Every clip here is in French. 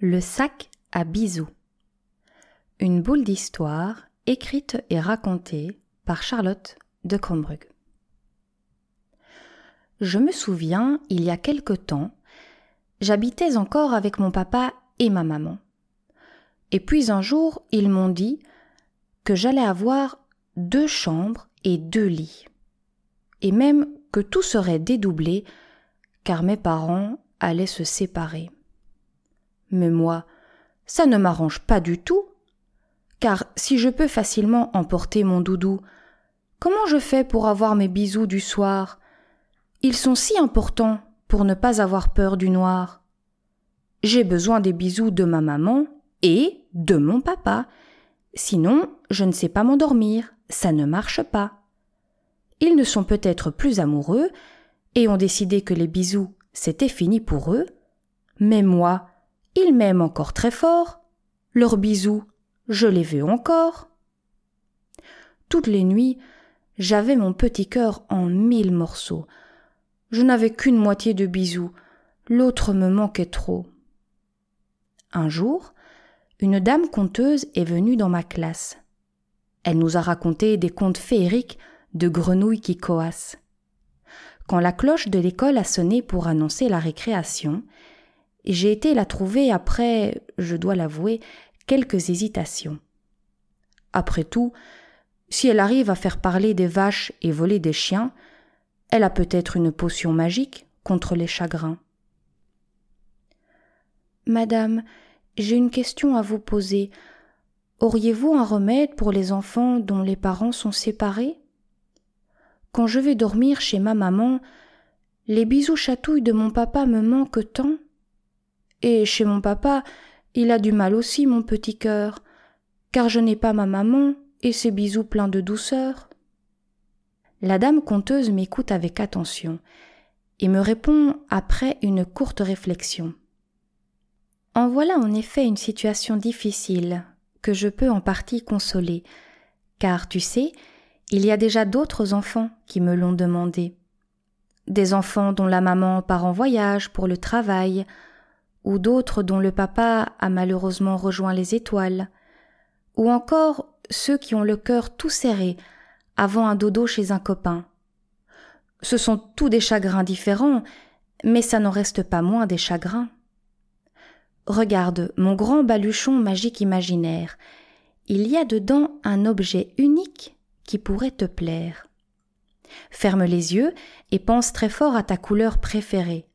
Le sac à bisous. Une boule d'histoire écrite et racontée par Charlotte de Crombrug. Je me souviens, il y a quelque temps, j'habitais encore avec mon papa et ma maman. Et puis un jour, ils m'ont dit que j'allais avoir deux chambres et deux lits. Et même que tout serait dédoublé, car mes parents allaient se séparer. Mais moi, ça ne m'arrange pas du tout. Car si je peux facilement emporter mon doudou, comment je fais pour avoir mes bisous du soir? Ils sont si importants pour ne pas avoir peur du noir. J'ai besoin des bisous de ma maman et de mon papa. Sinon, je ne sais pas m'endormir, ça ne marche pas. Ils ne sont peut-être plus amoureux et ont décidé que les bisous, c'était fini pour eux. Mais moi, ils m'aiment encore très fort. Leurs bisous, je les veux encore. Toutes les nuits, j'avais mon petit cœur en mille morceaux. Je n'avais qu'une moitié de bisous, l'autre me manquait trop. Un jour, une dame conteuse est venue dans ma classe. Elle nous a raconté des contes féeriques de grenouilles qui coassent. Quand la cloche de l'école a sonné pour annoncer la récréation, j'ai été la trouver après, je dois l'avouer, quelques hésitations. Après tout, si elle arrive à faire parler des vaches et voler des chiens, elle a peut-être une potion magique contre les chagrins. Madame, j'ai une question à vous poser. Auriez-vous un remède pour les enfants dont les parents sont séparés? Quand je vais dormir chez ma maman, les bisous chatouilles de mon papa me manquent tant. Et chez mon papa, il a du mal aussi, mon petit cœur, car je n'ai pas ma maman et ses bisous pleins de douceur. La dame conteuse m'écoute avec attention et me répond après une courte réflexion. En voilà en effet une situation difficile que je peux en partie consoler, car tu sais, il y a déjà d'autres enfants qui me l'ont demandé. Des enfants dont la maman part en voyage pour le travail, ou d'autres dont le papa a malheureusement rejoint les étoiles, ou encore ceux qui ont le cœur tout serré avant un dodo chez un copain. Ce sont tous des chagrins différents, mais ça n'en reste pas moins des chagrins. Regarde mon grand baluchon magique imaginaire. Il y a dedans un objet unique qui pourrait te plaire. Ferme les yeux et pense très fort à ta couleur préférée.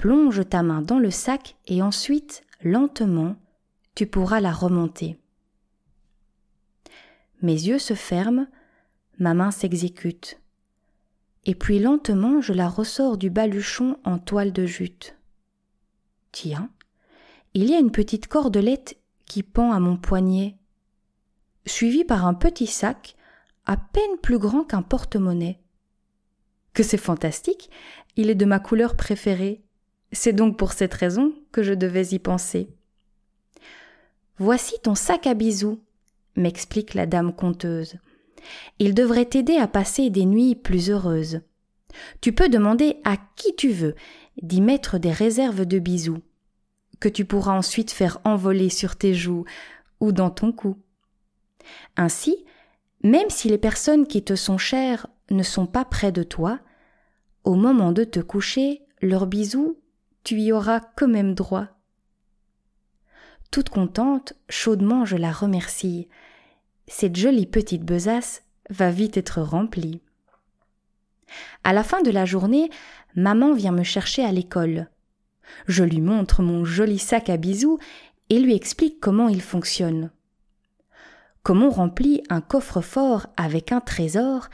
Plonge ta main dans le sac et ensuite, lentement, tu pourras la remonter. Mes yeux se ferment, ma main s'exécute. Et puis lentement je la ressors du baluchon en toile de jute. Tiens, il y a une petite cordelette qui pend à mon poignet, suivie par un petit sac à peine plus grand qu'un porte-monnaie. Que c'est fantastique, il est de ma couleur préférée, c'est donc pour cette raison que je devais y penser. Voici ton sac à bisous, m'explique la dame conteuse. Il devrait t'aider à passer des nuits plus heureuses. Tu peux demander à qui tu veux d'y mettre des réserves de bisous, que tu pourras ensuite faire envoler sur tes joues ou dans ton cou. Ainsi, même si les personnes qui te sont chères ne sont pas près de toi, au moment de te coucher, leurs bisous tu y auras quand même droit. Toute contente, chaudement je la remercie. Cette jolie petite besace va vite être remplie. À la fin de la journée, maman vient me chercher à l'école. Je lui montre mon joli sac à bisous et lui explique comment il fonctionne. Comme on remplit un coffre-fort avec un trésor,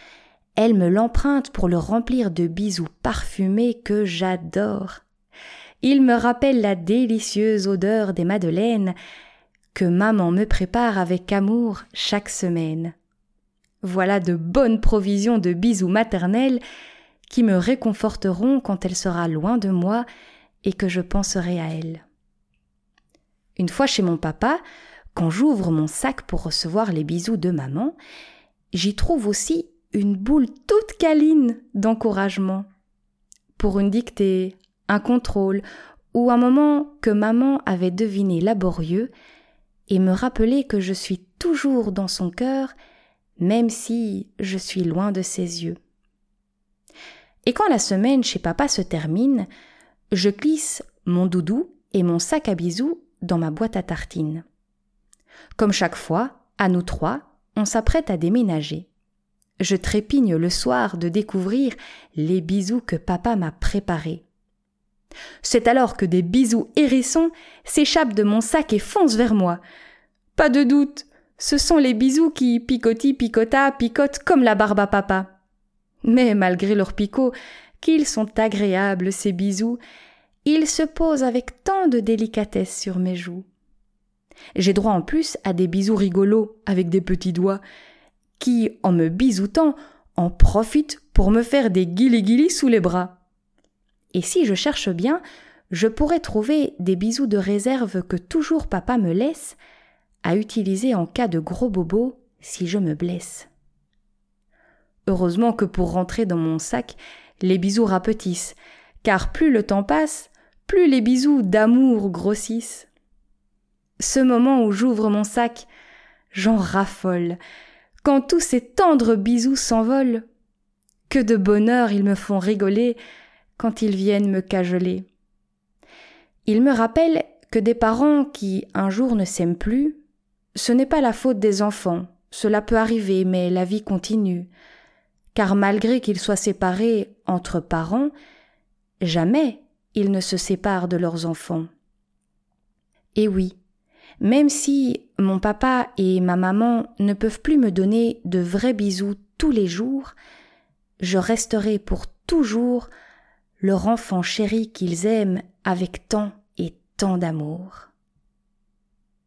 elle me l'emprunte pour le remplir de bisous parfumés que j'adore. Il me rappelle la délicieuse odeur des madeleines que maman me prépare avec amour chaque semaine. Voilà de bonnes provisions de bisous maternels qui me réconforteront quand elle sera loin de moi et que je penserai à elle. Une fois chez mon papa, quand j'ouvre mon sac pour recevoir les bisous de maman, j'y trouve aussi une boule toute câline d'encouragement. Pour une dictée, un contrôle ou un moment que maman avait deviné laborieux et me rappeler que je suis toujours dans son cœur, même si je suis loin de ses yeux. Et quand la semaine chez papa se termine, je glisse mon doudou et mon sac à bisous dans ma boîte à tartines. Comme chaque fois, à nous trois, on s'apprête à déménager. Je trépigne le soir de découvrir les bisous que papa m'a préparés. C'est alors que des bisous hérissons s'échappent de mon sac et foncent vers moi. Pas de doute, ce sont les bisous qui picotis picota picotent comme la barbe à papa. Mais malgré leur picot, qu'ils sont agréables ces bisous, ils se posent avec tant de délicatesse sur mes joues. J'ai droit en plus à des bisous rigolos avec des petits doigts, qui, en me bisoutant, en profitent pour me faire des guilis sous les bras. Et si je cherche bien, je pourrais trouver des bisous de réserve que toujours papa me laisse, à utiliser en cas de gros bobo si je me blesse. Heureusement que pour rentrer dans mon sac, les bisous rapetissent, car plus le temps passe, plus les bisous d'amour grossissent. Ce moment où j'ouvre mon sac, j'en raffole, quand tous ces tendres bisous s'envolent. Que de bonheur ils me font rigoler quand ils viennent me cajoler. Ils me rappellent que des parents qui un jour ne s'aiment plus, ce n'est pas la faute des enfants, cela peut arriver, mais la vie continue. Car malgré qu'ils soient séparés entre parents, jamais ils ne se séparent de leurs enfants. Et oui, même si mon papa et ma maman ne peuvent plus me donner de vrais bisous tous les jours, je resterai pour toujours leur enfant chéri qu'ils aiment avec tant et tant d'amour.